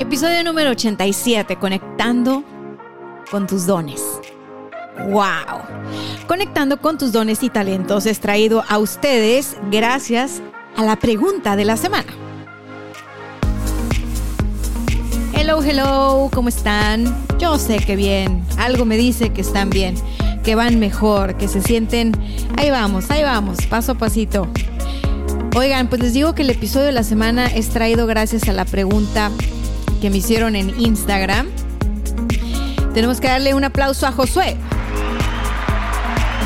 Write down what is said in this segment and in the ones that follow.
Episodio número 87, Conectando con tus dones. ¡Wow! Conectando con tus dones y talentos es traído a ustedes gracias a la pregunta de la semana. Hello, hello, ¿cómo están? Yo sé que bien, algo me dice que están bien, que van mejor, que se sienten... Ahí vamos, ahí vamos, paso a pasito. Oigan, pues les digo que el episodio de la semana es traído gracias a la pregunta que me hicieron en Instagram. Tenemos que darle un aplauso a Josué.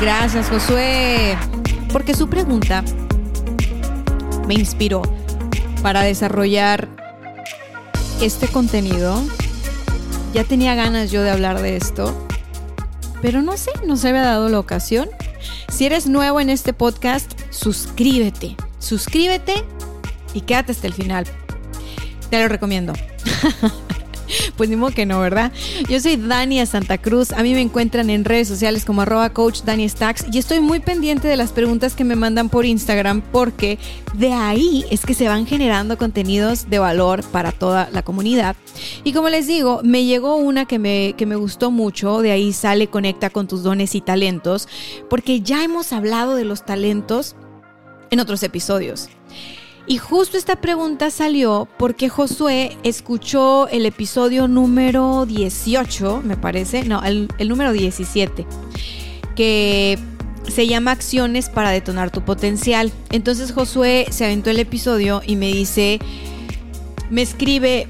Gracias, Josué. Porque su pregunta me inspiró para desarrollar este contenido. Ya tenía ganas yo de hablar de esto, pero no sé, no se había dado la ocasión. Si eres nuevo en este podcast, suscríbete, suscríbete y quédate hasta el final. Te lo recomiendo. Pues ni modo que no, ¿verdad? Yo soy Dania Santa Cruz. A mí me encuentran en redes sociales como arroba coach Dani Stacks y estoy muy pendiente de las preguntas que me mandan por Instagram porque de ahí es que se van generando contenidos de valor para toda la comunidad. Y como les digo, me llegó una que me, que me gustó mucho. De ahí sale Conecta con tus dones y talentos porque ya hemos hablado de los talentos en otros episodios. Y justo esta pregunta salió porque Josué escuchó el episodio número 18, me parece, no, el, número 17, que se llama Acciones para detonar tu potencial. Entonces Josué se aventó el episodio y me dice, me escribe,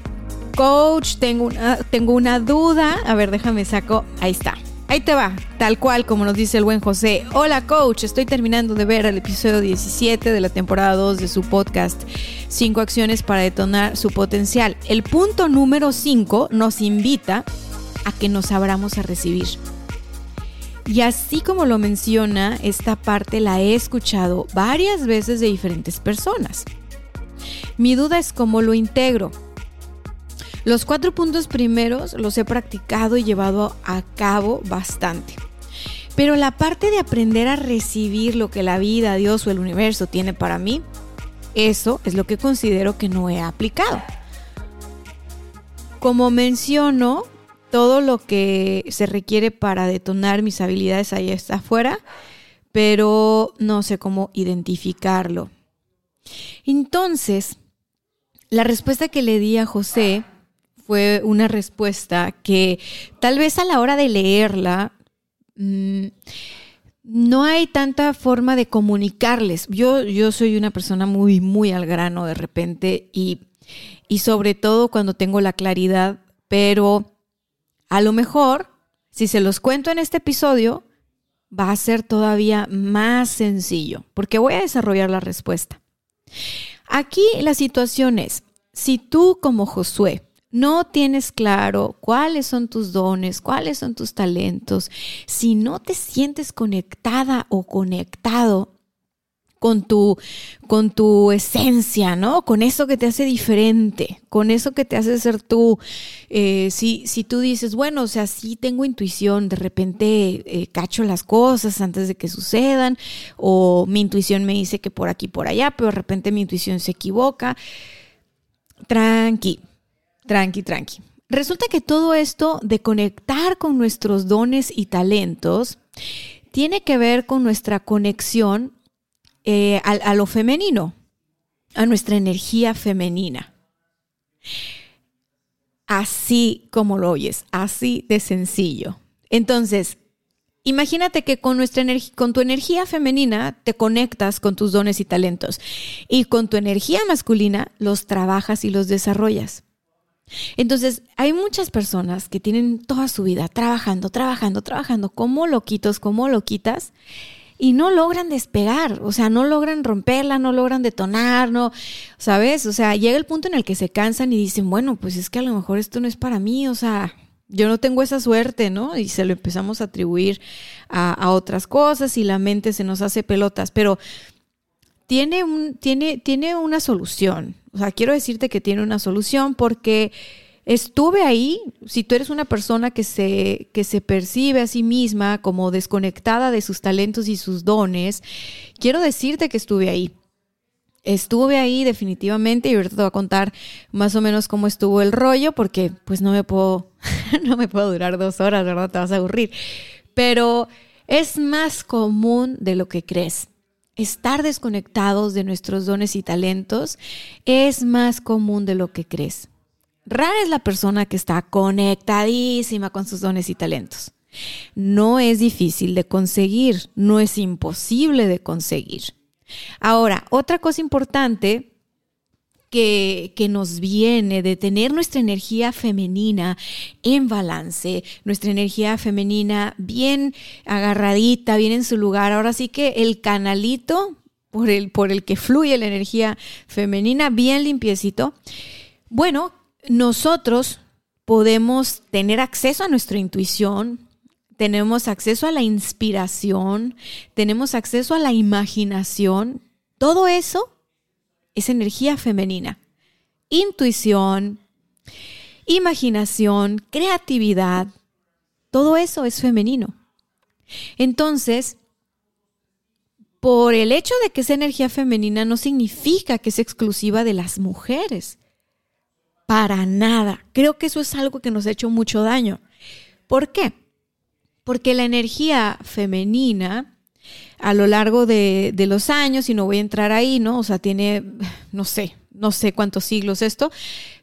coach, tengo una, tengo una duda. A ver, déjame saco, ahí está. Ahí te va, tal cual como nos dice el buen José. Hola coach, estoy terminando de ver el episodio 17 de la temporada 2 de su podcast 5 acciones para detonar su potencial. El punto número 5 nos invita a que nos abramos a recibir. Y así como lo menciona, esta parte la he escuchado varias veces de diferentes personas. Mi duda es cómo lo integro. Los cuatro puntos primeros los he practicado y llevado a cabo bastante. Pero la parte de aprender a recibir lo que la vida, Dios o el universo tiene para mí, eso es lo que considero que no he aplicado. Como menciono, todo lo que se requiere para detonar mis habilidades ahí está afuera, pero no sé cómo identificarlo. Entonces, la respuesta que le di a José fue una respuesta que tal vez a la hora de leerla mm, no hay tanta forma de comunicarles. Yo, yo soy una persona muy, muy al grano de repente y, y sobre todo cuando tengo la claridad, pero a lo mejor, si se los cuento en este episodio, va a ser todavía más sencillo, porque voy a desarrollar la respuesta. Aquí la situación es, si tú como Josué no tienes claro cuáles son tus dones, cuáles son tus talentos, si no te sientes conectada o conectado con tu, con tu esencia, ¿no? Con eso que te hace diferente, con eso que te hace ser tú. Eh, si, si tú dices, bueno, o sea, sí tengo intuición, de repente eh, cacho las cosas antes de que sucedan, o mi intuición me dice que por aquí, por allá, pero de repente mi intuición se equivoca. Tranqui, Tranqui, tranqui. Resulta que todo esto de conectar con nuestros dones y talentos tiene que ver con nuestra conexión eh, a, lo femenino, a nuestra energía femenina. Así como lo oyes, así de sencillo. Entonces, Imagínate que con, nuestra con tu energía femenina te conectas con tus dones y talentos y con tu energía masculina los trabajas y los desarrollas. Entonces, hay muchas personas que tienen toda su vida trabajando, trabajando, trabajando como loquitos, como loquitas, y no logran despegar, o sea, no logran romperla, no logran detonar, no, ¿sabes? O sea, llega el punto en el que se cansan y dicen, bueno, pues es que a lo mejor esto no es para mí, o sea, yo no tengo esa suerte, ¿no? Y se lo empezamos a atribuir a, otras cosas y la mente se nos hace pelotas, pero tiene, un, tiene, tiene una solución, o sea, quiero decirte que tiene una solución porque estuve ahí, si tú eres una persona que se, que se percibe a sí misma como desconectada de sus talentos y sus dones, quiero decirte que estuve ahí. Estuve ahí definitivamente y ahorita te voy a contar más o menos cómo estuvo el rollo porque pues no me puedo, no me puedo durar dos horas, ¿verdad? Te vas a aburrir. Pero es más común de lo que crees estar desconectados de nuestros dones y talentos es más común de lo que crees. Rara es la persona que está conectadísima con sus dones y talentos. No es difícil de conseguir, no es imposible de conseguir. Ahora, otra cosa importante que, que, nos viene de tener nuestra energía femenina en balance, nuestra energía femenina bien agarradita, bien en su lugar. Ahora sí que el canalito por el, por el que fluye la energía femenina, bien limpiecito. Bueno, nosotros podemos tener acceso a nuestra intuición, tenemos acceso a la inspiración, tenemos acceso a la imaginación. Todo eso es energía femenina. Intuición, imaginación, creatividad, todo eso es femenino. Entonces, por el hecho de que es energía femenina no significa que es exclusiva de las mujeres. Para nada. Creo que eso es algo que nos ha hecho mucho daño. ¿Por qué? Porque la energía femenina a lo largo de, los años, y no voy a entrar ahí, ¿no? O sea, tiene, no sé, no sé cuántos siglos esto,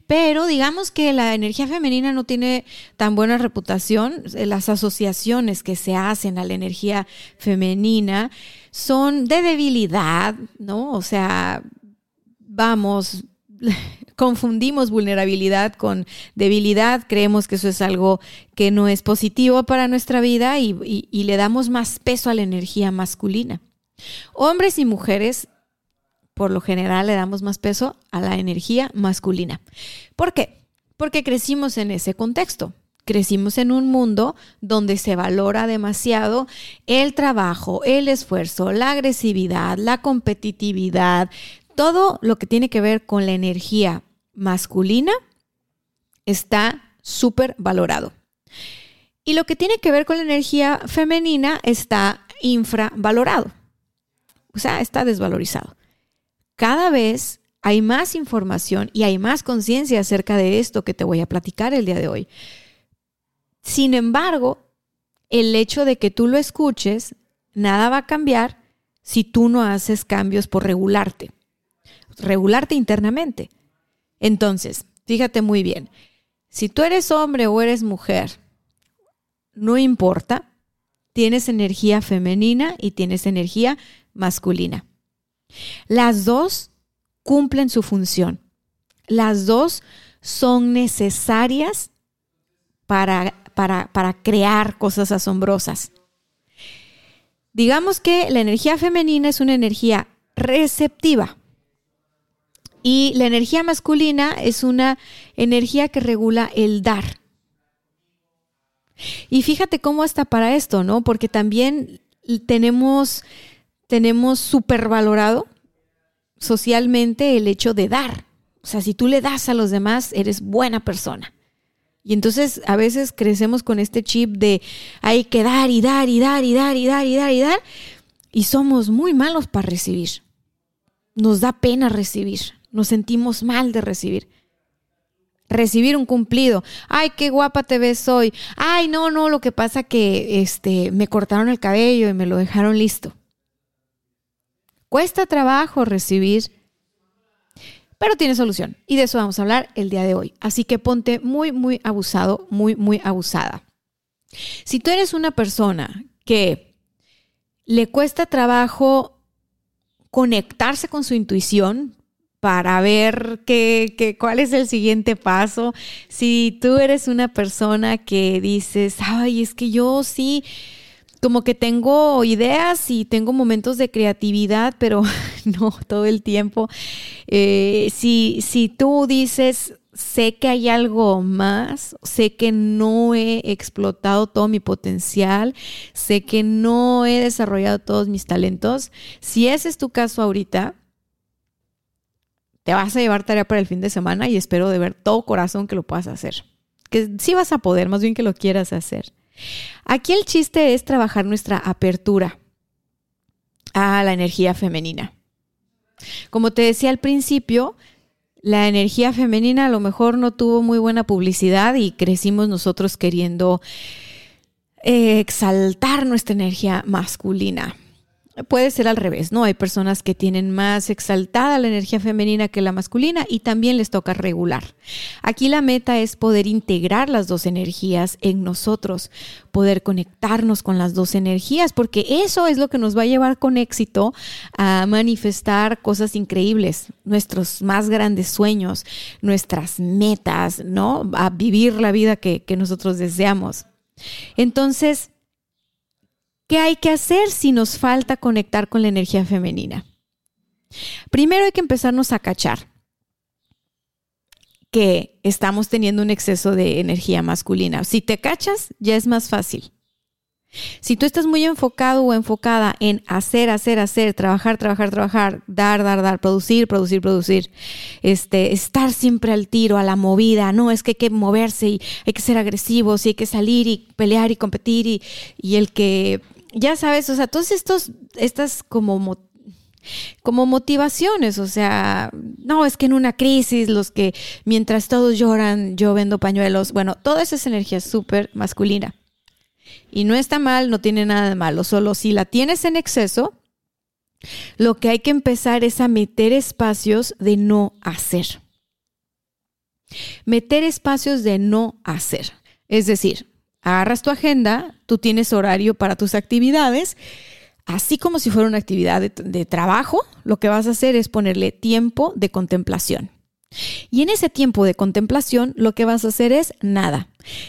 pero digamos que la energía femenina no tiene tan buena reputación. Las asociaciones que se hacen a la energía femenina son de debilidad, ¿no? O sea, vamos, confundimos vulnerabilidad con debilidad, creemos que eso es algo que no es positivo para nuestra vida y, le damos más peso a la energía masculina. Hombres y mujeres, por lo general, le damos más peso a la energía masculina. ¿Por qué? Porque crecimos en ese contexto. Crecimos en un mundo donde se valora demasiado el trabajo, el esfuerzo, la agresividad, la competitividad, todo lo que tiene que ver con la energía masculina está súper valorado. Y lo que tiene que ver con la energía femenina está infravalorado. O sea, está desvalorizado. Cada vez hay más información y hay más conciencia acerca de esto que te voy a platicar el día de hoy. Sin embargo, el hecho de que tú lo escuches, nada va a cambiar si tú no haces cambios por regularte regularte internamente. Entonces, fíjate muy bien, si tú eres hombre o eres mujer, no importa, tienes energía femenina y tienes energía masculina. Las dos cumplen su función. Las dos son necesarias para, para, para crear cosas asombrosas. Digamos que la energía femenina es una energía receptiva. Y la energía masculina es una energía que regula el dar. Y fíjate cómo está para esto, ¿no? Porque también tenemos, tenemos supervalorado socialmente el hecho de dar. O sea, si tú le das a los demás, eres buena persona. Y entonces a veces crecemos con este chip de hay que dar y dar y dar y dar y dar y dar y dar. Y somos muy malos para recibir. Nos da pena recibir nos sentimos mal de recibir. Recibir un cumplido. Ay, qué guapa te ves hoy. Ay, no, no, lo que pasa que este me cortaron el cabello y me lo dejaron listo. Cuesta trabajo recibir, pero tiene solución. Y de eso vamos a hablar el día de hoy. Así que ponte muy, muy abusado, muy, muy abusada. Si tú eres una persona que le cuesta trabajo conectarse con su intuición, para ver qué, cuál es el siguiente paso. Si tú eres una persona que dices, ay, es que yo sí, como que tengo ideas y tengo momentos de creatividad, pero no todo el tiempo. Eh, si, si tú dices, sé que hay algo más, sé que no he explotado todo mi potencial, sé que no he desarrollado todos mis talentos, si ese es tu caso ahorita, te vas a llevar tarea para el fin de semana y espero de ver todo corazón que lo puedas hacer. Que sí vas a poder, más bien que lo quieras hacer. Aquí el chiste es trabajar nuestra apertura a la energía femenina. Como te decía al principio, la energía femenina a lo mejor no tuvo muy buena publicidad y crecimos nosotros queriendo eh, exaltar nuestra energía masculina puede ser al revés, ¿no? Hay personas que tienen más exaltada la energía femenina que la masculina y también les toca regular. Aquí la meta es poder integrar las dos energías en nosotros, poder conectarnos con las dos energías, porque eso es lo que nos va a llevar con éxito a manifestar cosas increíbles, nuestros más grandes sueños, nuestras metas, ¿no? A vivir la vida que, que nosotros deseamos. Entonces, ¿Qué hay que hacer si nos falta conectar con la energía femenina? Primero hay que empezarnos a cachar que estamos teniendo un exceso de energía masculina. Si te cachas, ya es más fácil. Si tú estás muy enfocado o enfocada en hacer, hacer, hacer, trabajar, trabajar, trabajar, dar, dar, dar, producir, producir, producir, este, estar siempre al tiro, a la movida, no, es que hay que moverse y hay que ser agresivos y hay que salir y pelear y competir y, y el que ya sabes, o sea, todos estos, estas como, como motivaciones, o sea, no, es que en una crisis, los que mientras todos lloran, yo vendo pañuelos, bueno, toda esa es súper masculina. Y no está mal, no tiene nada de malo, solo si la tienes en exceso, lo que hay que empezar es a meter espacios de no hacer. Meter espacios de no hacer. Es decir, agarras tu agenda, tú tienes horario para tus actividades, así como si fuera una actividad de, trabajo, lo que vas a hacer es ponerle tiempo de contemplación. Y en ese tiempo de contemplación, lo que vas a hacer es nada.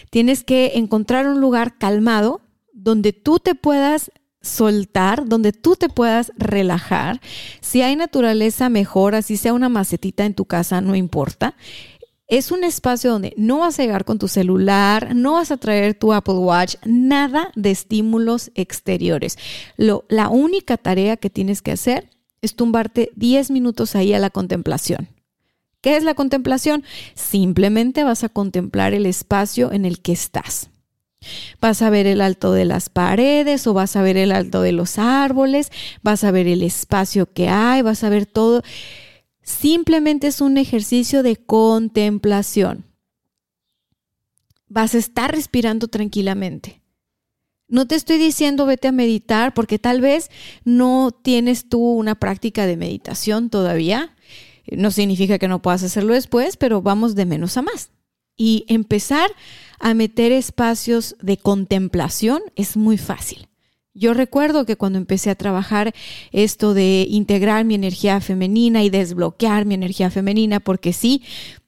Tienes que encontrar un lugar calmado donde tú te puedas soltar, donde tú te puedas relajar. Si hay naturaleza, mejor, así sea una macetita en tu casa, no importa. Es un espacio donde no vas a llegar con tu celular, no vas a traer tu Apple Watch, nada de estímulos exteriores. La única tarea que tienes que hacer es tumbarte 10 minutos ahí a la contemplación. ¿Qué es la contemplación? Simplemente vas a contemplar el espacio en el que estás. Vas a ver el alto de las paredes o vas a ver el alto de los árboles, vas a ver el espacio que hay, vas a ver todo. Simplemente es un ejercicio de contemplación. Vas a estar respirando tranquilamente. No te estoy diciendo vete a meditar porque tal vez no tienes tú una práctica de meditación todavía. No significa que no puedas hacerlo después, pero vamos de menos a más. Y empezar a meter espacios de contemplación es muy fácil. Yo recuerdo que cuando empecé a trabajar esto de integrar mi energía femenina y desbloquear mi energía femenina, porque sí,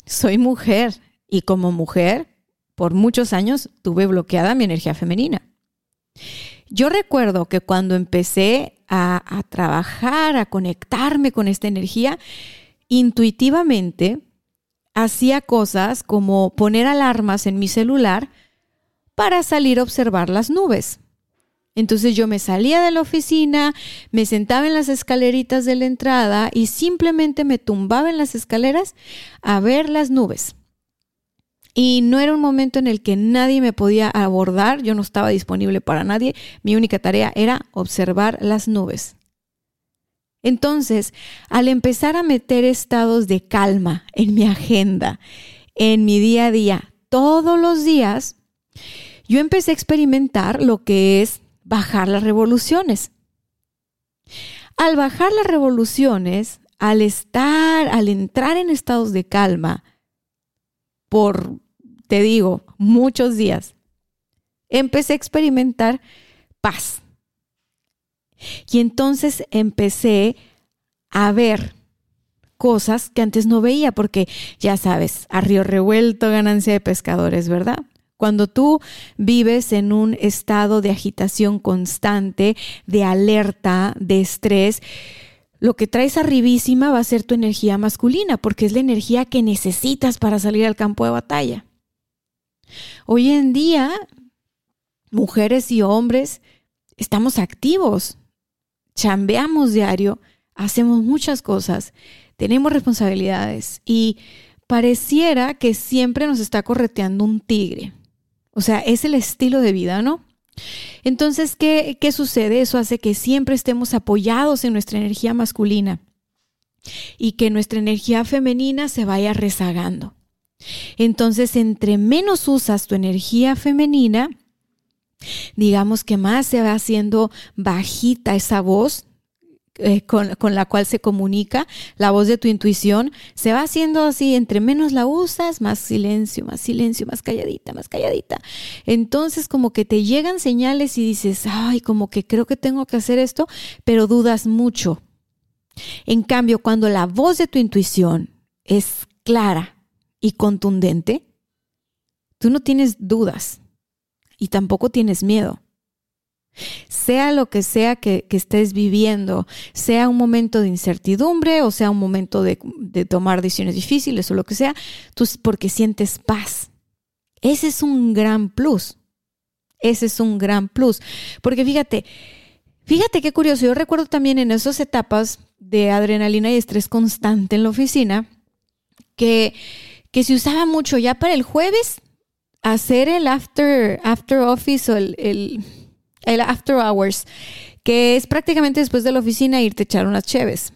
soy mujer y como mujer, por muchos años tuve bloqueada mi energía femenina. Yo recuerdo que cuando empecé a, trabajar, a conectarme con esta energía, intuitivamente hacía cosas como poner alarmas en mi celular para salir a observar las nubes. Entonces yo me salía de la oficina, me sentaba en las escaleritas de la entrada y simplemente me tumbaba en las escaleras a ver las nubes. Y no era un momento en el que nadie me podía abordar, yo no estaba disponible para nadie, mi única tarea era observar las nubes. Entonces, al empezar a meter estados de calma en mi agenda, en mi día a día, todos los días, yo empecé a experimentar lo que es bajar las revoluciones. Al bajar las revoluciones, al estar, al entrar en estados de calma, por, te digo, muchos días, empecé a experimentar paz. Y entonces empecé a ver cosas que antes no veía, porque ya sabes, a río revuelto, ganancia de pescadores, ¿verdad? Cuando tú vives en un estado de agitación constante, de alerta, de estrés, lo que traes arribísima va a ser tu energía masculina, porque es la energía que necesitas para salir al campo de batalla. Hoy en día, mujeres y hombres estamos activos, chambeamos diario, hacemos muchas cosas, tenemos responsabilidades y pareciera que siempre nos está correteando un tigre. O sea, es el estilo de vida, ¿no? Entonces, ¿qué, ¿qué, sucede? Eso hace que siempre estemos apoyados en nuestra energía masculina y que nuestra energía femenina se vaya rezagando. Entonces, entre menos usas tu energía femenina, digamos que más se va haciendo bajita esa voz eh, con, la cual se comunica, la voz de tu intuición, se va haciendo así, entre menos la usas, más silencio, más silencio, más calladita, más calladita. Entonces como que te llegan señales y dices, ay, como que creo que tengo que hacer esto, pero dudas mucho. En cambio, cuando la voz de tu intuición es clara y contundente, tú no tienes dudas y tampoco tienes miedo. Sea lo que sea que, estés viviendo, sea un momento de incertidumbre o sea un momento de, tomar decisiones difíciles o lo que sea, tú porque sientes paz. Ese es un gran plus. Ese es un gran plus. Porque fíjate, fíjate qué curioso. Yo recuerdo también en esas etapas de adrenalina y estrés constante en la oficina que, que se usaba mucho ya para el jueves hacer el after, after office o el el after hours, que es prácticamente después de la oficina irte a echar unas cheves.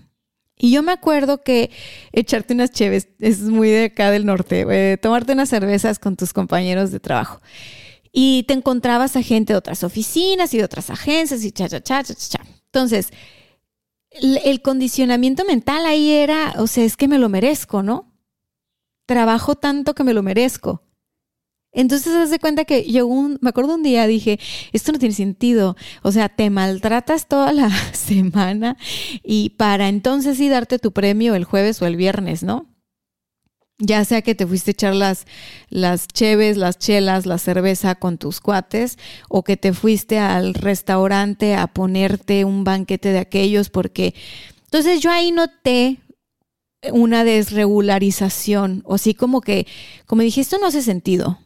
Y yo me acuerdo que echarte unas cheves es muy de acá del norte, eh, tomarte unas cervezas con tus compañeros de trabajo. Y te encontrabas a gente de otras oficinas y de otras agencias y cha, cha, cha, cha, cha. Entonces, el, el condicionamiento mental ahí era, o sea, es que me lo merezco, ¿no? Trabajo tanto que me lo merezco. Entonces, haz de cuenta que yo un, me acuerdo un día dije, esto no tiene sentido. O sea, te maltratas toda la semana y para entonces sí darte tu premio el jueves o el viernes, ¿no? Ya sea que te fuiste a echar las, las cheves, las chelas, la cerveza con tus cuates, o que te fuiste al restaurante a ponerte un banquete de aquellos, porque entonces yo ahí noté una desregularización, o sí como que, como dije, esto no hace sentido.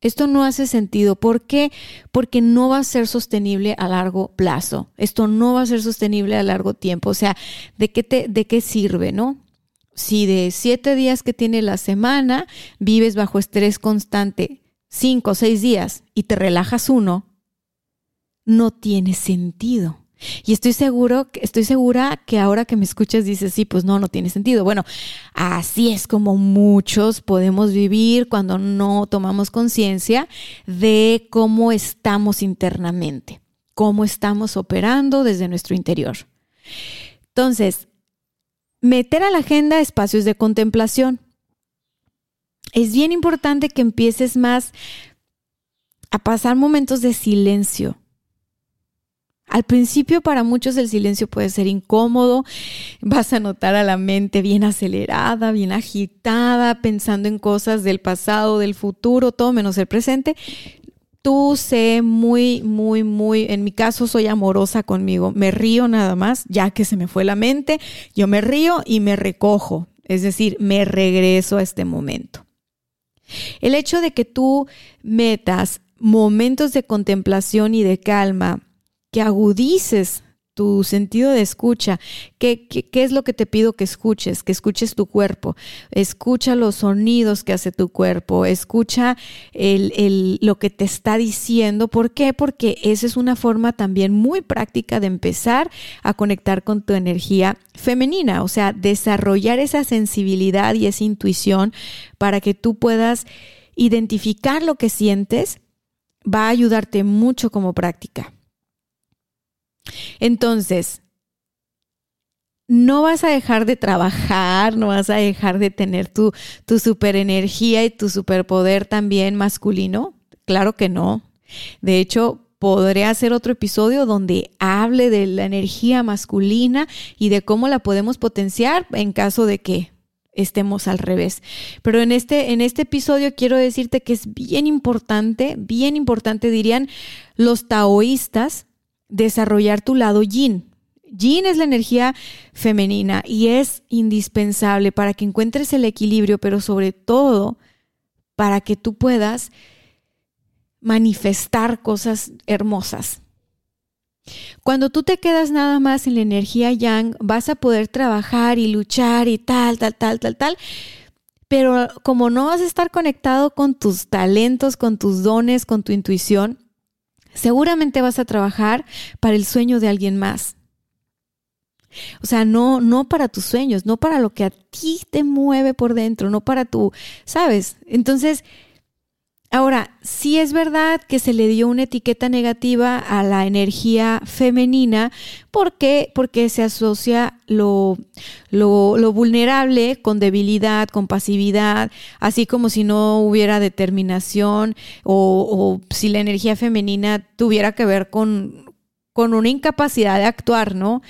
Esto no hace sentido. ¿Por qué? Porque no va a ser sostenible a largo plazo. Esto no va a ser sostenible a largo tiempo. O sea, ¿de qué, te, de qué sirve, no? Si de siete días que tiene la semana vives bajo estrés constante cinco o seis días y te relajas uno, no tiene sentido. Y estoy seguro, estoy segura que ahora que me escuchas dices, sí, pues no, no tiene sentido. Bueno, así es como muchos podemos vivir cuando no tomamos conciencia de cómo estamos internamente, cómo estamos operando desde nuestro interior. Entonces, meter a la agenda espacios de contemplación. Es bien importante que empieces más a pasar momentos de silencio al principio para muchos el silencio puede ser incómodo, vas a notar a la mente bien acelerada, bien agitada, pensando en cosas del pasado, del futuro, todo menos el presente. Tú sé muy, muy, muy, en mi caso soy amorosa conmigo, me río nada más, ya que se me fue la mente, yo me río y me recojo, es decir, me regreso a este momento. El hecho de que tú metas momentos de contemplación y de calma que agudices tu sentido de escucha. ¿Qué, ¿Qué, es lo que te pido que escuches? Que escuches tu cuerpo. Escucha los sonidos que hace tu cuerpo. Escucha el, el, lo que te está diciendo. ¿Por qué? Porque esa es una forma también muy práctica de empezar a conectar con tu energía femenina. O sea, desarrollar esa sensibilidad y esa intuición para que tú puedas identificar lo que sientes. Va a ayudarte mucho como práctica. Entonces, no vas a dejar de trabajar, no vas a dejar de tener tu, tu y tu superpoder también masculino. Claro que no. De hecho, podré hacer otro episodio donde hable de la energía masculina y de cómo la podemos potenciar en caso de que estemos al revés. Pero en este, en este episodio quiero decirte que es bien importante, bien importante dirían los taoístas, desarrollar tu lado yin. Yin es la energía femenina y es indispensable para que encuentres el equilibrio, pero sobre todo para que tú puedas manifestar cosas hermosas. Cuando tú te quedas nada más en la energía yang, vas a poder trabajar y luchar y tal, tal, tal, tal, tal. Pero como no vas a estar conectado con tus talentos, con tus dones, con tu intuición, seguramente vas a trabajar para el sueño de alguien más. O sea, no, no para tus sueños, no para lo que a ti te mueve por dentro, no para tu, ¿sabes? Entonces, Ahora, sí es verdad que se le dio una etiqueta negativa a la energía femenina porque, porque se asocia lo, lo, vulnerable con debilidad, con pasividad, así como si no hubiera determinación o, si la energía femenina tuviera que ver con, con una incapacidad de actuar, ¿no?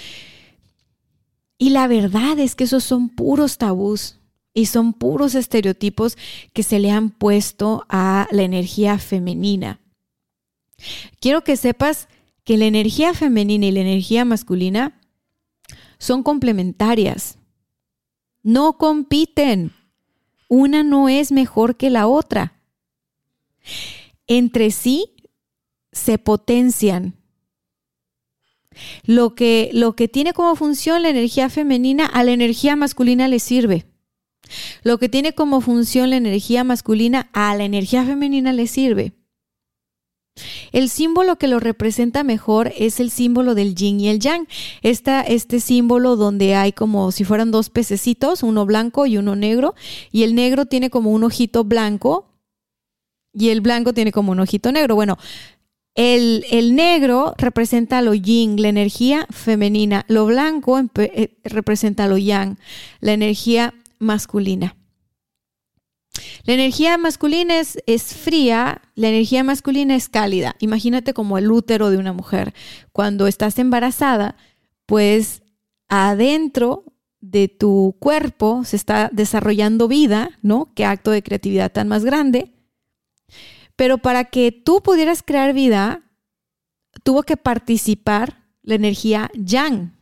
Y la verdad es que esos son puros tabús. Y son puros estereotipos que se le han puesto a la energía femenina. Quiero que sepas que la energía femenina y la energía masculina son complementarias. No compiten. Una no es mejor que la otra. Entre sí se potencian. Lo que, lo que tiene como función la energía femenina a la energía masculina le sirve. Lo que tiene como función la energía masculina a la energía femenina le sirve. El símbolo que lo representa mejor es el símbolo del yin y el yang. este símbolo donde hay como si fueran dos pececitos, uno blanco y uno negro, y el negro tiene como un ojito blanco y el blanco tiene como un ojito negro. Bueno, el, el negro representa lo yin, la energía femenina. Lo blanco eh, representa lo yang, la energía masculina. La energía masculina es, es, fría, la energía masculina es cálida. Imagínate como el útero de una mujer. Cuando estás embarazada, pues adentro de tu cuerpo se está desarrollando vida, ¿no? Qué acto de creatividad tan más grande. Pero para que tú pudieras crear vida, tuvo que participar la energía yang,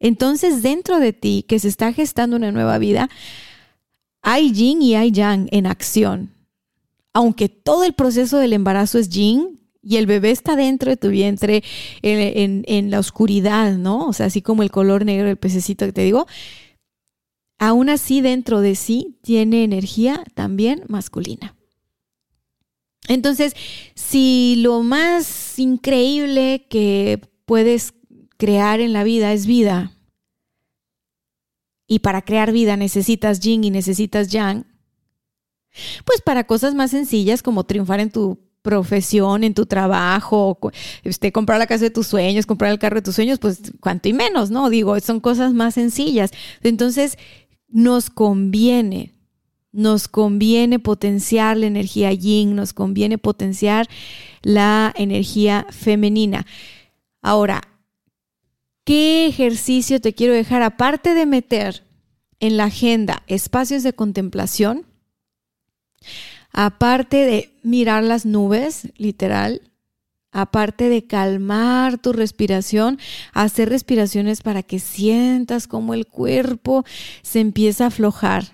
entonces, dentro de ti, que se está gestando una nueva vida, hay yin y hay yang en acción. Aunque todo el proceso del embarazo es yin y el bebé está dentro de tu vientre en, la oscuridad, ¿no? O sea, así como el color negro del pececito que te digo, aún así dentro de sí tiene energía también masculina. Entonces, si lo más increíble que puedes crear en la vida es vida. Y para crear vida necesitas yin y necesitas yang. Pues para cosas más sencillas como triunfar en tu profesión, en tu trabajo, este, comprar la casa de tus sueños, comprar el carro de tus sueños, pues cuanto y menos, ¿no? Digo, son cosas más sencillas. Entonces, nos conviene, nos conviene potenciar la energía yin, nos conviene potenciar la energía femenina. Ahora, ¿Qué ejercicio te quiero dejar aparte de meter en la agenda espacios de contemplación? Aparte de mirar las nubes, literal, aparte de calmar tu respiración, hacer respiraciones para que sientas como el cuerpo se empieza a aflojar.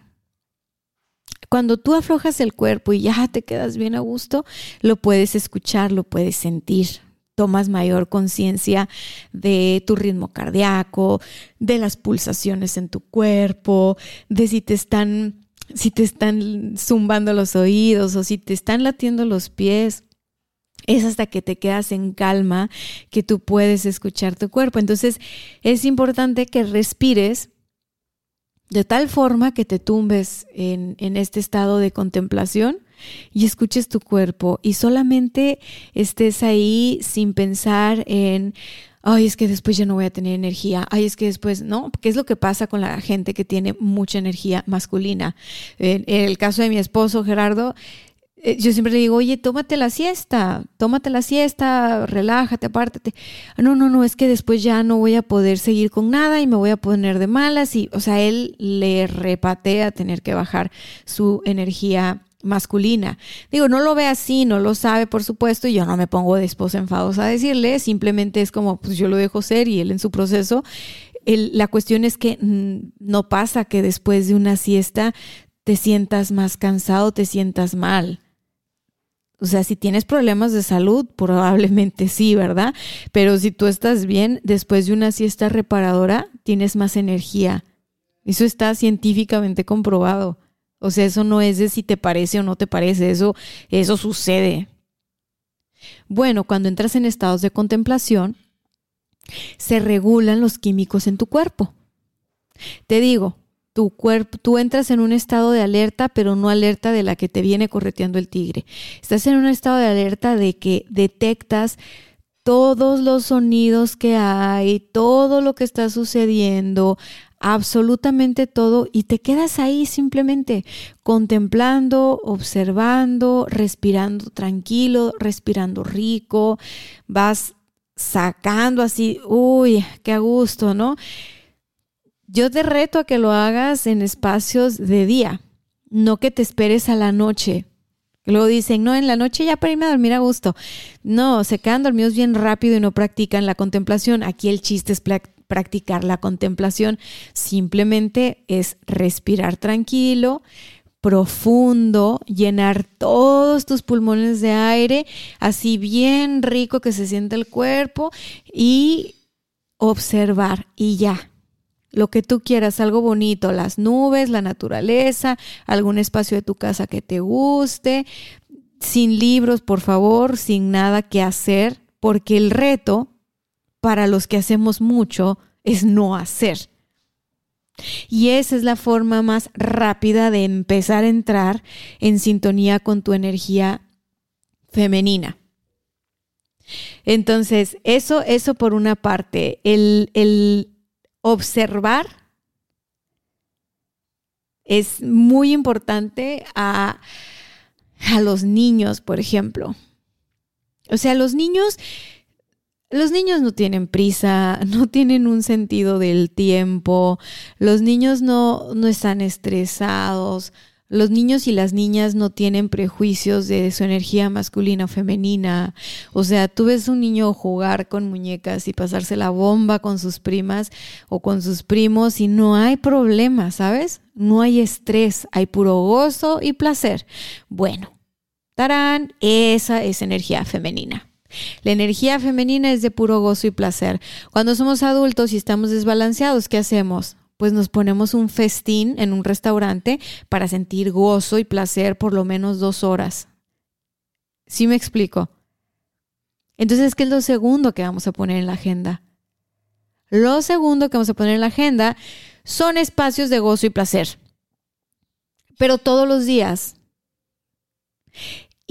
Cuando tú aflojas el cuerpo y ya te quedas bien a gusto, lo puedes escuchar, lo puedes sentir tomas mayor conciencia de tu ritmo cardíaco, de las pulsaciones en tu cuerpo, de si te están si te están zumbando los oídos o si te están latiendo los pies. Es hasta que te quedas en calma que tú puedes escuchar tu cuerpo. Entonces es importante que respires de tal forma que te tumbes en, en este estado de contemplación y escuches tu cuerpo y solamente estés ahí sin pensar en, ay, es que después ya no voy a tener energía, ay, es que después, no, ¿qué es lo que pasa con la gente que tiene mucha energía masculina? En, el caso de mi esposo Gerardo, eh, yo siempre le digo, oye, tómate la siesta, tómate la siesta, relájate, apártate. No, no, no, es que después ya no voy a poder seguir con nada y me voy a poner de malas. Y, o sea, él le repatea tener que bajar su energía masculina. Digo, no lo ve así, no lo sabe, por supuesto, y yo no me pongo de esposa enfadosa a decirle, simplemente es como, pues yo lo dejo ser y él en su proceso. la cuestión es que mm, no pasa que después de una siesta te sientas más cansado, te sientas mal. O sea, si tienes problemas de salud, probablemente sí, ¿verdad? Pero si tú estás bien, después de una siesta reparadora, tienes más energía. Eso está científicamente comprobado. O sea, eso no es de si te parece o no te parece, eso, eso sucede. Bueno, cuando entras en estados de contemplación, se regulan los químicos en tu cuerpo. Te digo, tu cuerpo, tú entras en un estado de alerta, pero no alerta de la que te viene correteando el tigre. Estás en un estado de alerta de que detectas todos los sonidos que hay, todo lo que está sucediendo, absolutamente todo, y te quedas ahí simplemente contemplando, observando, respirando tranquilo, respirando rico, vas sacando así, uy, qué a gusto, ¿no? Yo te reto a que lo hagas en espacios de día, no que te esperes a la noche. Luego dicen, no, en la noche ya para irme a dormir a gusto. No, se quedan dormidos bien rápido y no practican la contemplación. Aquí el chiste es practicar la contemplación. Simplemente es respirar tranquilo, profundo, llenar todos tus pulmones de aire, así bien rico que se siente el cuerpo y observar y ya lo que tú quieras, algo bonito, las nubes, la naturaleza, algún espacio de tu casa que te guste, sin libros, por favor, sin nada que hacer, porque el reto para los que hacemos mucho es no hacer. Y esa es la forma más rápida de empezar a entrar en sintonía con tu energía femenina. Entonces, eso, eso por una parte, el, el observar es muy importante a, a, los niños, por ejemplo. O sea, los niños, los niños no tienen prisa, no tienen un sentido del tiempo, los niños no, no están estresados, los niños y las niñas no tienen prejuicios de su energía masculina o femenina. O sea, tú ves un niño jugar con muñecas y pasarse la bomba con sus primas o con sus primos y no hay problema, ¿sabes? No hay estrés, hay puro gozo y placer. Bueno, tarán, esa es energía femenina. La energía femenina es de puro gozo y placer. Cuando somos adultos y estamos desbalanceados, ¿qué hacemos? pues nos ponemos un festín en un restaurante para sentir gozo y placer por lo menos dos horas. ¿Sí me explico? Entonces, ¿qué es lo segundo que vamos a poner en la agenda? Lo segundo que vamos a poner en la agenda son espacios de gozo y placer, pero todos los días.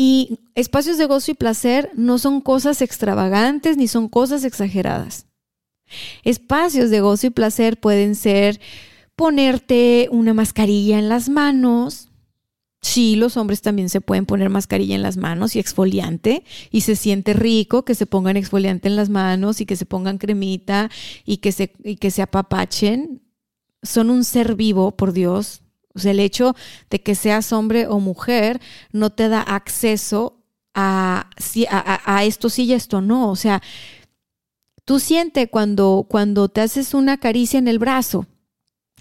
Y espacios de gozo y placer no son cosas extravagantes ni son cosas exageradas. Espacios de gozo y placer pueden ser ponerte una mascarilla en las manos. Sí, los hombres también se pueden poner mascarilla en las manos y exfoliante y se siente rico que se pongan exfoliante en las manos y que se pongan cremita y que se, y que se apapachen. Son un ser vivo, por Dios. O sea, el hecho de que seas hombre o mujer no te da acceso a, a, a esto sí y esto no. O sea, Tú sientes cuando, cuando te haces una caricia en el brazo,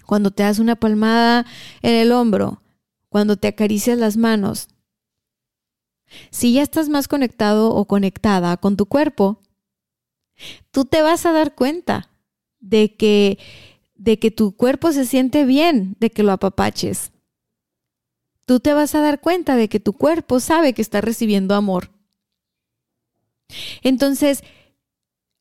cuando te das una palmada en el hombro, cuando te acaricias las manos. Si ya estás más conectado o conectada con tu cuerpo, tú te vas a dar cuenta de que, de que tu cuerpo se siente bien, de que lo apapaches. Tú te vas a dar cuenta de que tu cuerpo sabe que está recibiendo amor. Entonces,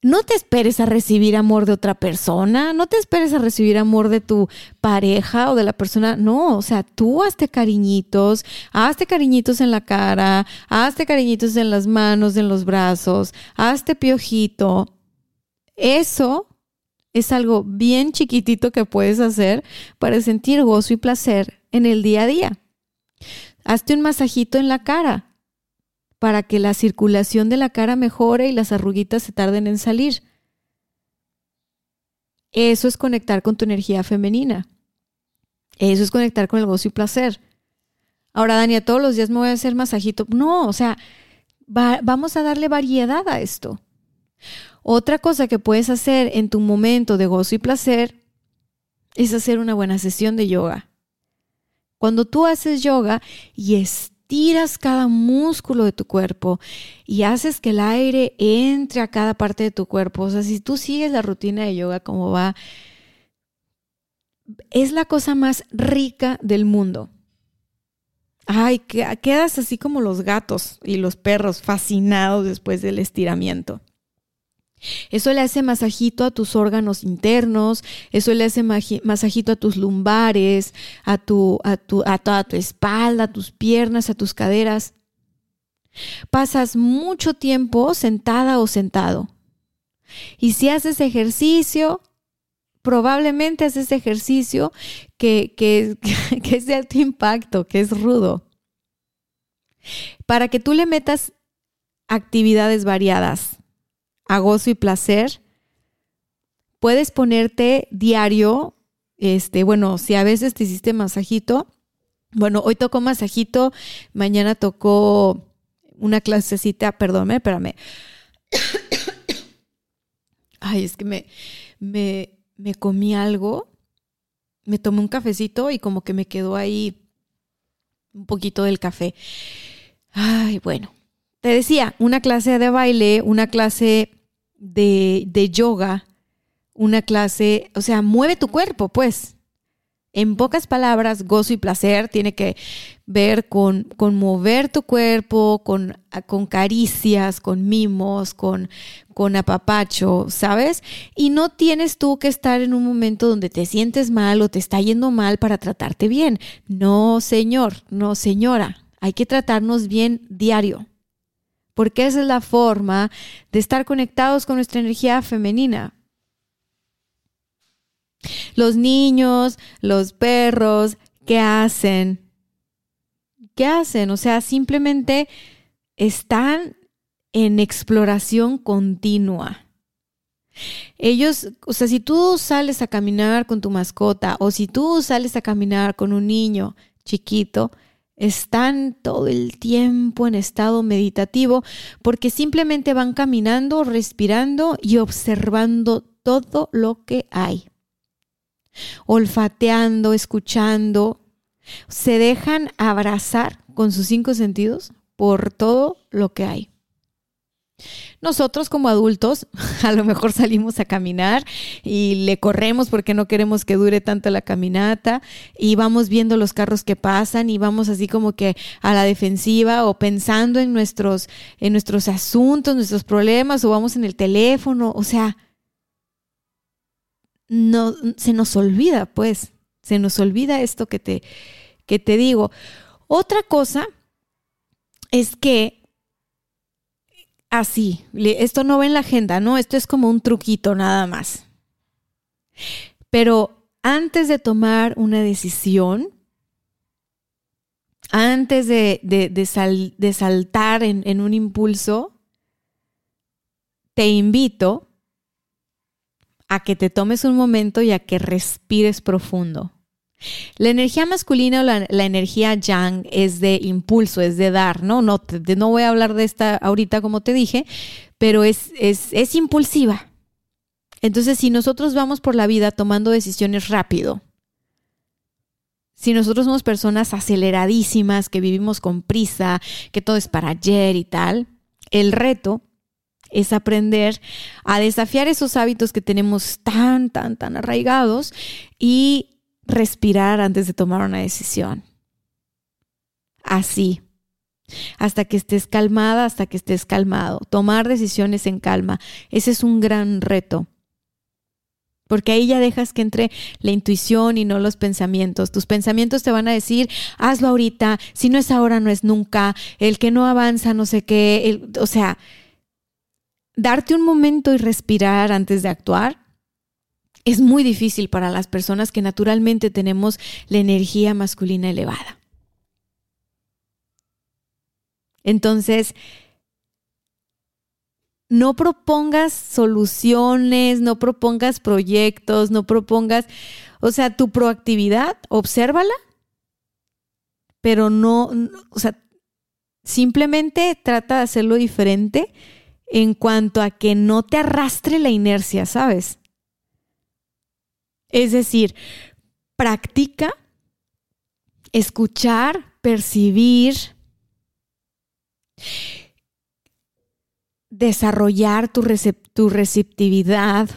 no te esperes a recibir amor de otra persona, no te esperes a recibir amor de tu pareja o de la persona, no, o sea, tú hazte cariñitos, hazte cariñitos en la cara, hazte cariñitos en las manos, en los brazos, hazte piojito. Eso es algo bien chiquitito que puedes hacer para sentir gozo y placer en el día a día. hazte un masajito en la cara para que la circulación de la cara mejore y las arruguitas se tarden en salir. Eso es conectar con tu energía femenina. Eso es conectar con el gozo y placer. Ahora, Dania, todos los días me voy a hacer masajito. No, o sea, vamos a darle variedad a esto. Otra cosa que puedes hacer en tu momento de gozo y placer es hacer una buena sesión de yoga. Cuando tú haces yoga y estiras cada músculo de tu cuerpo y haces que el aire entre a cada parte de tu cuerpo, o sea, si tú sigues la rutina de yoga como va, es la cosa más rica del mundo. Ay, quedas así como los gatos y los perros fascinados después del estiramiento. Eso le hace masajito a tus órganos internos, eso le hace masajito a tus lumbares, a, tu, a, tu, a toda tu espalda, a tus piernas, a tus caderas. Pasas mucho tiempo sentada o sentado. Y si haces ejercicio, probablemente haces ejercicio que, que, que es de alto impacto, que es rudo. Para que tú le metas actividades variadas a gozo y placer, puedes ponerte diario, este, bueno, si a veces te hiciste masajito, bueno, hoy tocó masajito, mañana tocó una clasecita, perdón, espérame. Ay, es que me, me, me comí algo, me tomé un cafecito y como que me quedó ahí un poquito del café. Ay, bueno, te decía, una clase de baile, una clase de, yoga, una clase, o sea, mueve tu cuerpo, pues. En pocas palabras, gozo y placer tiene que ver con, con mover tu cuerpo, con, con caricias, con mimos, con, con apapacho, ¿sabes? Y no tienes tú que estar en un momento donde te sientes mal o te está yendo mal para tratarte bien. No, señor, no, señora. Hay que tratarnos bien diario porque esa es la forma de estar conectados con nuestra energía femenina. Los niños, los perros, ¿qué hacen? ¿Qué hacen? O sea, simplemente están en exploración continua. Ellos, o sea, si tú sales a caminar con tu mascota o si tú sales a caminar con un niño chiquito, están todo el tiempo en estado meditativo porque simplemente van caminando, respirando y observando todo lo que hay. Olfateando, escuchando, se dejan abrazar con sus cinco sentidos por todo lo que hay. Nosotros como adultos a lo mejor salimos a caminar y le corremos porque no queremos que dure tanto la caminata y vamos viendo los carros que pasan y vamos así como que a la defensiva o pensando en nuestros, en nuestros asuntos, nuestros problemas o vamos en el teléfono, o sea, no, se nos olvida pues, se nos olvida esto que te, que te digo. Otra cosa es que así. Esto no va en la agenda, ¿no? Esto es como un truquito nada más. Pero antes de tomar una decisión, antes de, de, saltar en, en un impulso, te invito a que te tomes un momento y a que respires profundo. La energía masculina o la, energía yang es de impulso, es de dar, ¿no? No, no voy a hablar de esta ahorita como te dije, pero es, es, es impulsiva. Entonces, si nosotros vamos por la vida tomando decisiones rápido, si nosotros somos personas aceleradísimas, que vivimos con prisa, que todo es para ayer y tal, el reto es aprender a desafiar esos hábitos que tenemos tan, tan, tan arraigados y respirar antes de tomar una decisión. Así. Hasta que estés calmada, hasta que estés calmado. Tomar decisiones en calma. Ese es un gran reto. Porque ahí ya dejas que entre la intuición y no los pensamientos. Tus pensamientos te van a decir, hazlo ahorita, si no es ahora, no es nunca, el que no avanza, no sé qué. o sea, darte un momento y respirar antes de actuar es muy difícil para las personas que naturalmente tenemos la energía masculina elevada. Entonces, no propongas soluciones, no propongas proyectos, no propongas, o sea, tu proactividad, obsérvala, pero no, o sea, simplemente trata de hacerlo diferente en cuanto a que no te arrastre la inercia, ¿sabes? Es decir, practica escuchar, percibir, desarrollar tu, tu receptividad.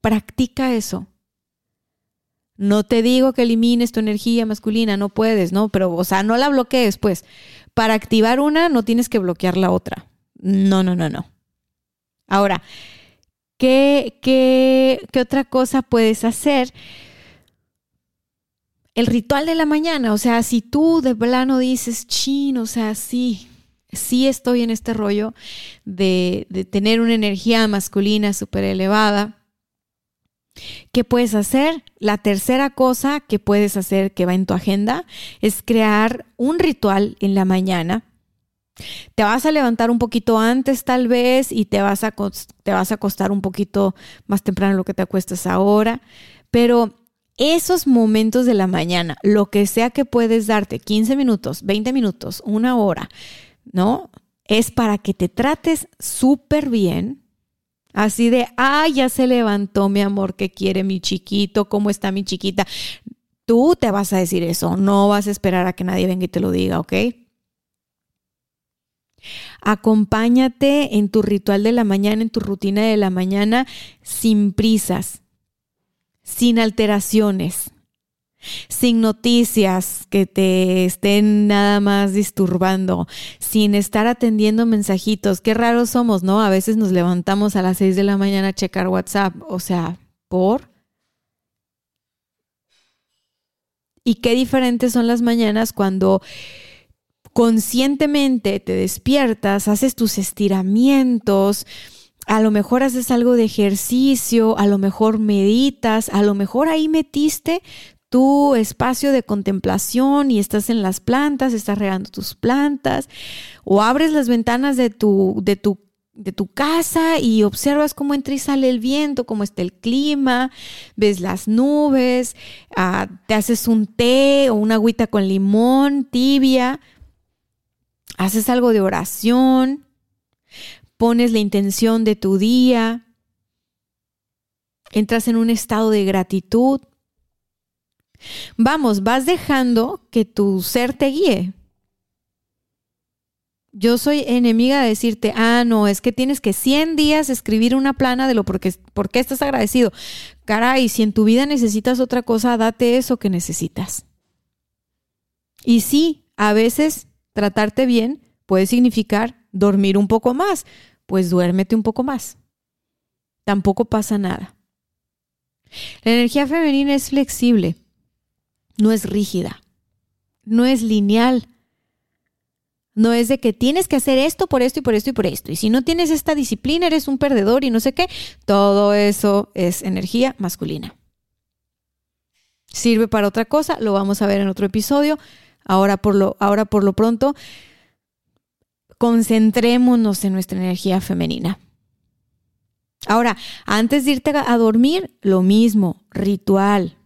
Practica eso. No te digo que elimines tu energía masculina, no puedes, ¿no? Pero, o sea, no la bloquees, pues. Para activar una, no tienes que bloquear la otra. No, no, no, no. Ahora, ¿qué, qué, qué otra cosa puedes hacer? El ritual de la mañana, o sea, si tú de plano dices, chin, o sea, sí, sí estoy en este rollo de, de tener una energía masculina súper elevada, ¿Qué puedes hacer? La tercera cosa que puedes hacer que va en tu agenda es crear un ritual en la mañana. Te vas a levantar un poquito antes tal vez y te vas a, te vas a acostar un poquito más temprano lo que te acuestas ahora, pero esos momentos de la mañana, lo que sea que puedes darte, 15 minutos, 20 minutos, una hora, ¿no? Es para que te trates súper bien, Así de, ah, ya se levantó mi amor que quiere mi chiquito, ¿cómo está mi chiquita? Tú te vas a decir eso, no vas a esperar a que nadie venga y te lo diga, ¿ok? Acompáñate en tu ritual de la mañana, en tu rutina de la mañana, sin prisas, sin alteraciones sin noticias que te estén nada más disturbando, sin estar atendiendo mensajitos. Qué raros somos, ¿no? A veces nos levantamos a las 6 de la mañana a checar WhatsApp, o sea, ¿por? Y qué diferentes son las mañanas cuando conscientemente te despiertas, haces tus estiramientos, a lo mejor haces algo de ejercicio, a lo mejor meditas, a lo mejor ahí metiste tu espacio de contemplación y estás en las plantas, estás regando tus plantas, o abres las ventanas de tu, de tu, de tu casa y observas cómo entra y sale el viento, cómo está el clima, ves las nubes, ah, te haces un té o una agüita con limón tibia, haces algo de oración, pones la intención de tu día, entras en un estado de gratitud Vamos, vas dejando que tu ser te guíe. Yo soy enemiga de decirte, ah, no, es que tienes que 100 días escribir una plana de lo porque, porque estás agradecido. Caray, si en tu vida necesitas otra cosa, date eso que necesitas. Y sí, a veces tratarte bien puede significar dormir un poco más, pues duérmete un poco más. Tampoco pasa nada. La energía femenina es flexible no es rígida, no es lineal. No es de que tienes que hacer esto por esto y por esto y por esto. Y si no tienes esta disciplina, eres un perdedor y no sé qué. Todo eso es energía masculina. Sirve para otra cosa, lo vamos a ver en otro episodio. Ahora por lo, ahora por lo pronto, concentrémonos en nuestra energía femenina. Ahora, antes de irte a dormir, lo mismo, ritual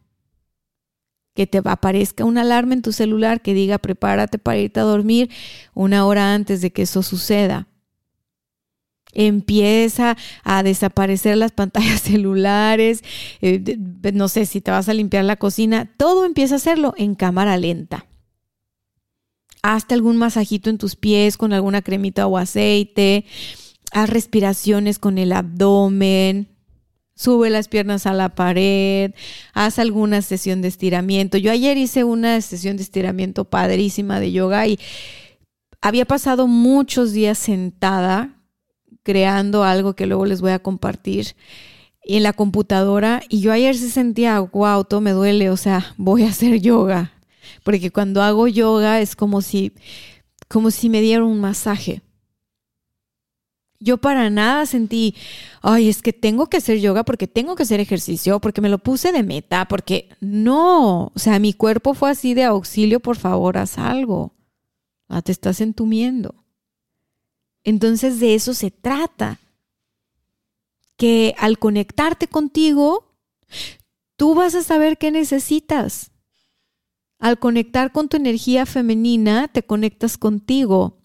que te aparezca una alarma en tu celular que diga prepárate para irte a dormir una hora antes de que eso suceda. Empieza a desaparecer las pantallas celulares, eh, no sé si te vas a limpiar la cocina, todo empieza a hacerlo en cámara lenta. Hazte algún masajito en tus pies con alguna cremita o aceite, haz respiraciones con el abdomen, sube las piernas a la pared, haz alguna sesión de estiramiento. Yo ayer hice una sesión de estiramiento padrísima de yoga y había pasado muchos días sentada creando algo que luego les voy a compartir en la computadora y yo ayer se sentía, wow, todo me duele, o sea, voy a hacer yoga, porque cuando hago yoga es como si como si me dieran un masaje. Yo para nada sentí, ay, es que tengo que hacer yoga porque tengo que hacer ejercicio, porque me lo puse de meta, porque no, o sea, mi cuerpo fue así de auxilio, por favor, haz algo. Ah, te estás entumiendo. Entonces de eso se trata. Que al conectarte contigo, tú vas a saber qué necesitas. Al conectar con tu energía femenina, te conectas contigo.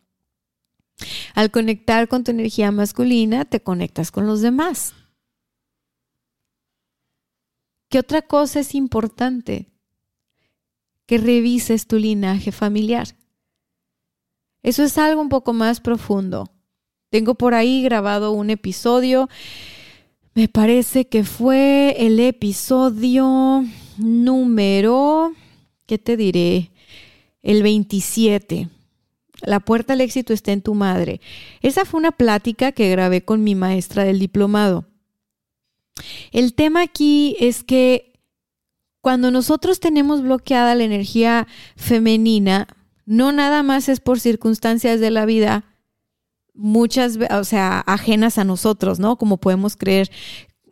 Al conectar con tu energía masculina, te conectas con los demás. ¿Qué otra cosa es importante? Que revises tu linaje familiar. Eso es algo un poco más profundo. Tengo por ahí grabado un episodio, me parece que fue el episodio número, ¿qué te diré? El 27. La puerta al éxito está en tu madre. Esa fue una plática que grabé con mi maestra del diplomado. El tema aquí es que cuando nosotros tenemos bloqueada la energía femenina, no nada más es por circunstancias de la vida, muchas, o sea, ajenas a nosotros, ¿no? Como podemos creer.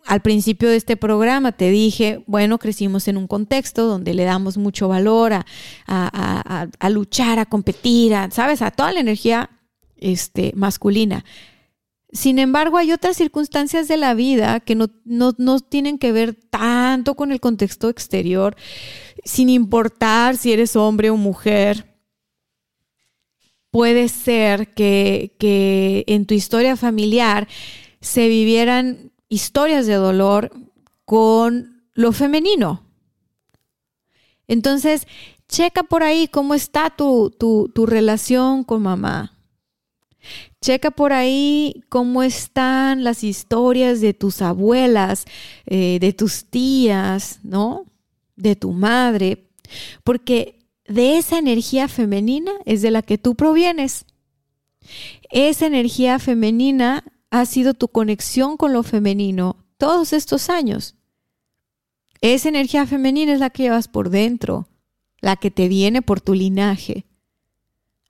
Al principio de este programa te dije, bueno, crecimos en un contexto donde le damos mucho valor a, luchar, a competir, ¿sabes? A toda la energía este, masculina. Sin embargo, hay otras circunstancias de la vida que no, no, tienen que ver tanto con el contexto exterior, sin importar si eres hombre o mujer. Puede ser que, que en tu historia familiar se vivieran historias de dolor con lo femenino. Entonces, checa por ahí cómo está tu, tu, tu relación con mamá Checa por ahí cómo están las historias de tus abuelas, eh, de tus tías, ¿no? De tu madre, porque de esa energía femenina es de la que tú provienes. Esa energía femenina ha sido tu conexión con lo femenino todos estos años. Esa energía femenina es la que llevas por dentro, la que te viene por tu linaje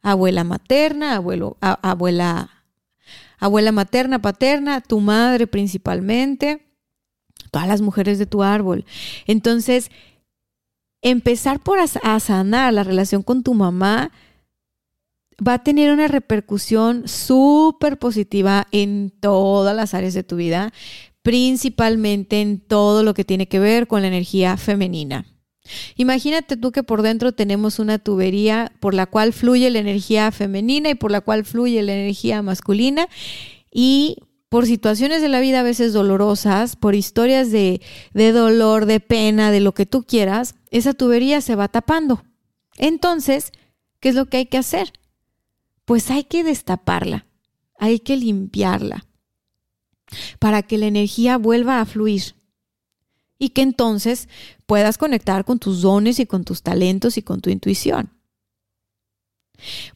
abuela materna, abuelo, abuela, abuela materna, paterna, tu madre principalmente, todas las mujeres de tu árbol. Entonces, empezar por sanar la relación con tu mamá va a tener una repercusión súper positiva en todas las áreas de tu vida, principalmente en todo lo que tiene que ver con la energía femenina. Imagínate tú que por dentro tenemos una tubería por la cual fluye la energía femenina y por la cual fluye la energía masculina y por situaciones de la vida a veces dolorosas, por historias de, de dolor, de pena, de lo que tú quieras, esa tubería se va tapando. Entonces, ¿qué es lo que hay que hacer? Pues hay que destaparla, hay que limpiarla para que la energía vuelva a fluir y que entonces puedas conectar con tus dones y con tus talentos y con tu intuición.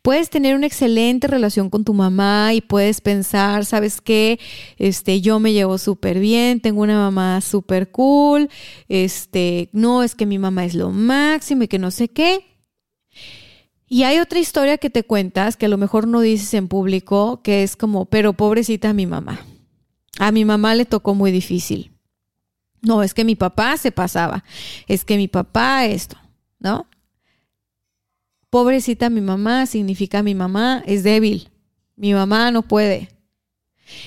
Puedes tener una excelente relación con tu mamá y puedes pensar, ¿sabes qué? Este, yo me llevo súper bien, tengo una mamá súper cool, este, no, es que mi mamá es lo máximo y que no sé qué. Y hay otra historia que te cuentas que a lo mejor no dices en público, que es como, pero pobrecita mi mamá. A mi mamá le tocó muy difícil. No, es que mi papá se pasaba, es que mi papá esto, ¿no? Pobrecita mi mamá significa mi mamá es débil, mi mamá no puede.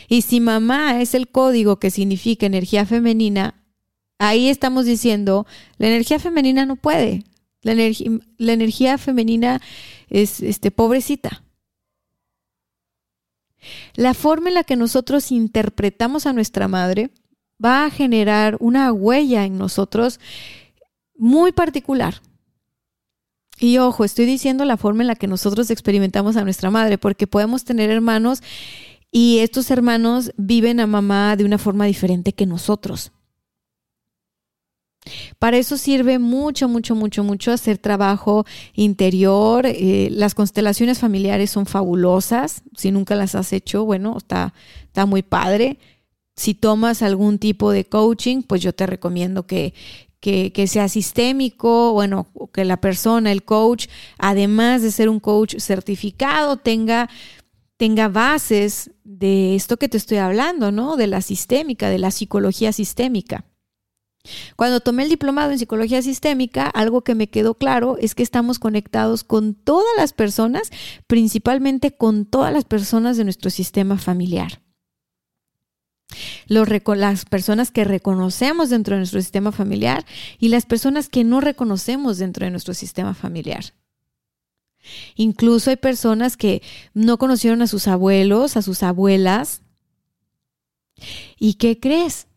Y si mamá es el código que significa energía femenina, ahí estamos diciendo, la energía femenina no puede, la, la energía femenina es este, pobrecita. La forma en la que nosotros interpretamos a nuestra madre va a generar una huella en nosotros muy particular. Y ojo, estoy diciendo la forma en la que nosotros experimentamos a nuestra madre, porque podemos tener hermanos y estos hermanos viven a mamá de una forma diferente que nosotros. Para eso sirve mucho, mucho, mucho, mucho hacer trabajo interior. Eh, las constelaciones familiares son fabulosas. Si nunca las has hecho, bueno, está, está muy padre si tomas algún tipo de coaching, pues yo te recomiendo que, que, sea sistémico, bueno, que la persona, el coach, además de ser un coach certificado, tenga, tenga bases de esto que te estoy hablando, ¿no? De la sistémica, de la psicología sistémica. Cuando tomé el diplomado en psicología sistémica, algo que me quedó claro es que estamos conectados con todas las personas, principalmente con todas las personas de nuestro sistema familiar. las personas que reconocemos dentro de nuestro sistema familiar y las personas que no reconocemos dentro de nuestro sistema familiar. Incluso hay personas que no conocieron a sus abuelos, a sus abuelas. ¿Y qué crees?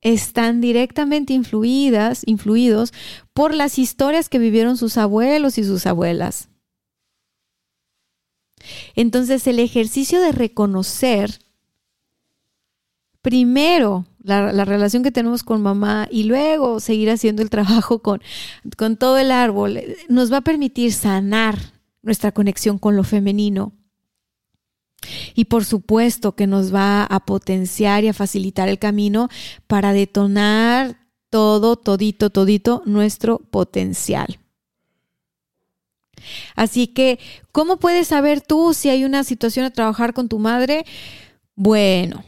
Están directamente influidas, influidos por las historias que vivieron sus abuelos y sus abuelas. Entonces el ejercicio de reconocer primero la, relación que tenemos con mamá y luego seguir haciendo el trabajo con, con todo el árbol, nos va a permitir sanar nuestra conexión con lo femenino. Y por supuesto que nos va a potenciar y a facilitar el camino para detonar todo, todito, todito nuestro potencial. Así que, ¿cómo puedes saber tú si hay una situación a trabajar con tu madre? Bueno,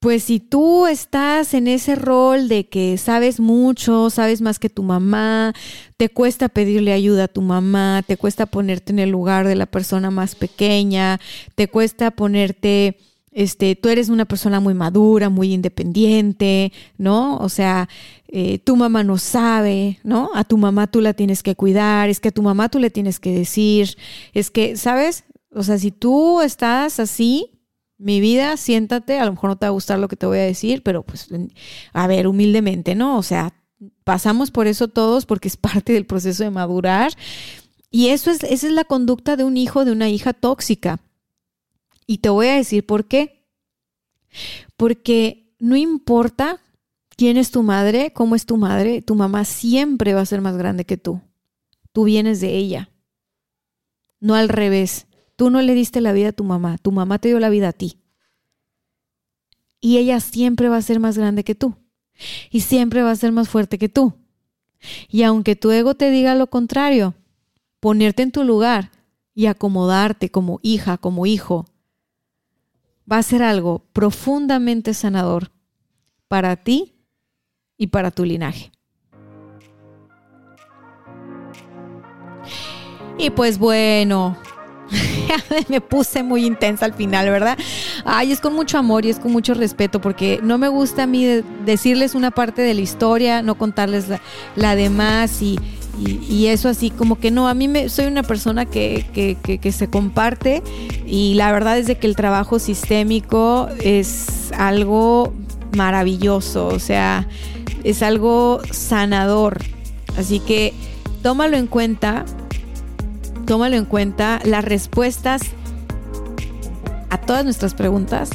pues si tú estás en ese rol de que sabes mucho, sabes más que tu mamá, te cuesta pedirle ayuda a tu mamá, te cuesta ponerte en el lugar de la persona más pequeña, te cuesta ponerte, este, tú eres una persona muy madura, muy independiente, ¿no? O sea, eh, tu mamá no sabe, ¿no? A tu mamá tú la tienes que cuidar, es que a tu mamá tú le tienes que decir, es que, ¿sabes? O sea, si tú estás así, mi vida, siéntate, a lo mejor no te va a gustar lo que te voy a decir, pero pues, a ver, humildemente, ¿no? O sea, pasamos por eso todos porque es parte del proceso de madurar. Y eso es, esa es la conducta de un hijo, de una hija tóxica. Y te voy a decir por qué. Porque no importa quién es tu madre, cómo es tu madre, tu mamá siempre va a ser más grande que tú. Tú vienes de ella. No al revés. Tú no le diste la vida a tu mamá, tu mamá te dio la vida a ti. Y ella siempre va a ser más grande que tú. Y siempre va a ser más fuerte que tú. Y aunque tu ego te diga lo contrario, ponerte en tu lugar y acomodarte como hija, como hijo, va a ser algo profundamente sanador para ti y para tu linaje. Y pues bueno, me puse muy intensa al final, ¿verdad? Ay, es con mucho amor y es con mucho respeto porque no me gusta a mí decirles una parte de la historia, no contarles la, demás y, eso así como que no, a mí me, soy una persona que, que, se comparte y la verdad es de que el trabajo sistémico es algo maravilloso, o sea, es algo sanador. Así que tómalo en cuenta, tómalo en cuenta, las respuestas a todas nuestras preguntas,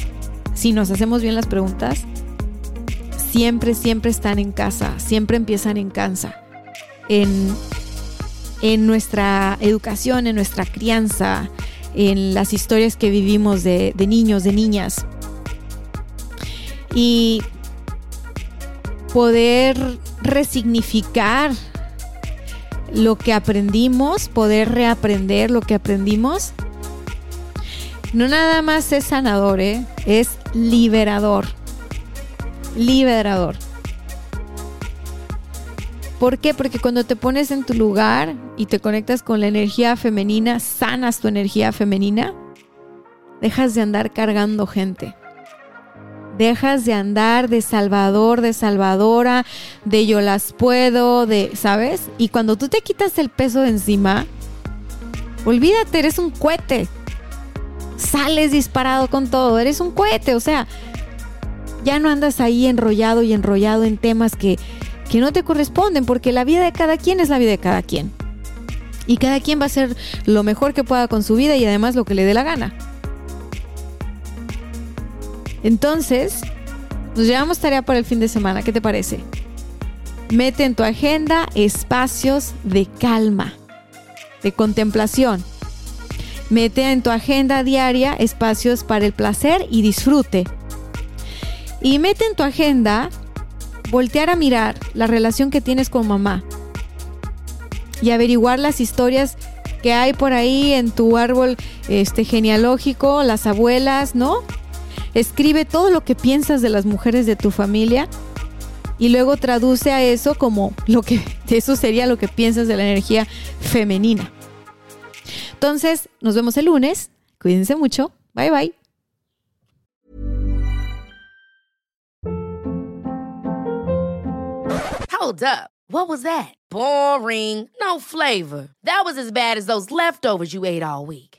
si nos hacemos bien las preguntas, siempre, siempre están en casa, siempre empiezan en casa, en, en nuestra educación, en nuestra crianza, en las historias que vivimos de, de niños, de niñas. Y poder resignificar lo que aprendimos, poder reaprender lo que aprendimos, no nada más es sanador, ¿eh? es liberador. Liberador. ¿Por qué? Porque cuando te pones en tu lugar y te conectas con la energía femenina, sanas tu energía femenina, dejas de andar cargando gente. Dejas de andar de salvador, de salvadora, de yo las puedo, de, ¿sabes? Y cuando tú te quitas el peso de encima, olvídate, eres un cohete. Sales disparado con todo, eres un cohete, o sea, ya no andas ahí enrollado y enrollado en temas que, que no te corresponden, porque la vida de cada quien es la vida de cada quien. Y cada quien va a hacer lo mejor que pueda con su vida y además lo que le dé la gana. Entonces, nos llevamos tarea para el fin de semana. ¿Qué te parece? Mete en tu agenda espacios de calma, de contemplación. Mete en tu agenda diaria espacios para el placer y disfrute. Y mete en tu agenda voltear a mirar la relación que tienes con mamá y averiguar las historias que hay por ahí en tu árbol este genealógico, las abuelas, ¿no? Escribe todo lo que piensas de las mujeres de tu familia y luego traduce a eso como lo que eso sería lo que piensas de la energía femenina. Entonces, nos vemos el lunes. Cuídense mucho. Bye bye. Hold up. What was that? Boring. No flavor. That was as bad as those leftovers you ate all week.